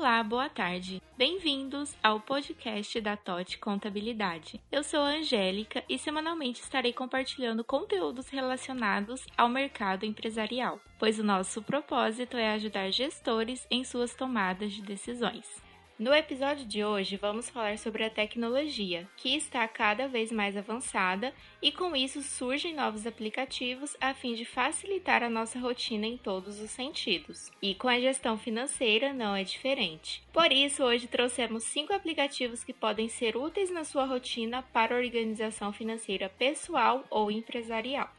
Olá, boa tarde. Bem-vindos ao podcast da TOT Contabilidade. Eu sou a Angélica e semanalmente estarei compartilhando conteúdos relacionados ao mercado empresarial, pois o nosso propósito é ajudar gestores em suas tomadas de decisões. No episódio de hoje, vamos falar sobre a tecnologia, que está cada vez mais avançada e com isso surgem novos aplicativos a fim de facilitar a nossa rotina em todos os sentidos. E com a gestão financeira não é diferente. Por isso, hoje trouxemos cinco aplicativos que podem ser úteis na sua rotina para organização financeira pessoal ou empresarial.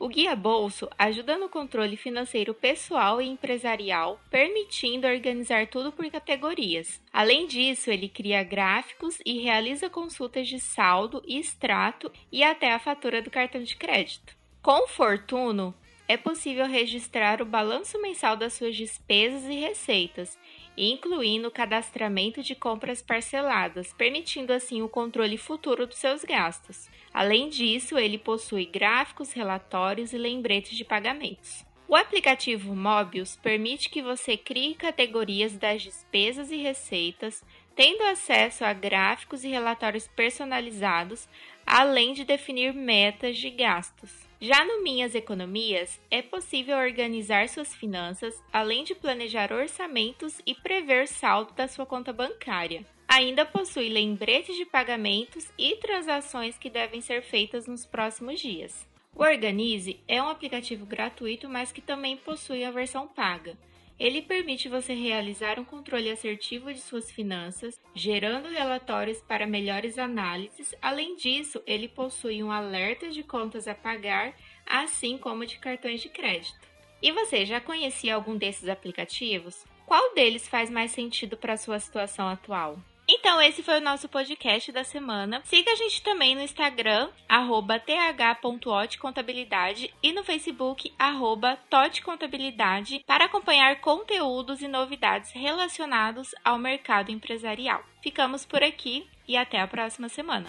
O Guia Bolso ajuda no controle financeiro pessoal e empresarial, permitindo organizar tudo por categorias. Além disso, ele cria gráficos e realiza consultas de saldo e extrato e até a fatura do cartão de crédito. Com o Fortuno, é possível registrar o balanço mensal das suas despesas e receitas, incluindo o cadastramento de compras parceladas, permitindo assim o controle futuro dos seus gastos. Além disso, ele possui gráficos, relatórios e lembretes de pagamentos. O aplicativo Mobius permite que você crie categorias das despesas e receitas, tendo acesso a gráficos e relatórios personalizados, além de definir metas de gastos. Já no Minhas Economias, é possível organizar suas finanças, além de planejar orçamentos e prever saldo da sua conta bancária. Ainda possui lembretes de pagamentos e transações que devem ser feitas nos próximos dias. O Organize é um aplicativo gratuito, mas que também possui a versão paga. Ele permite você realizar um controle assertivo de suas finanças, gerando relatórios para melhores análises. Além disso, ele possui um alerta de contas a pagar, assim como de cartões de crédito. E você já conhecia algum desses aplicativos? Qual deles faz mais sentido para a sua situação atual? Então, esse foi o nosso podcast da semana. Siga a gente também no Instagram, arroba th.otcontabilidade e no Facebook, arroba totcontabilidade, para acompanhar conteúdos e novidades relacionados ao mercado empresarial. Ficamos por aqui e até a próxima semana.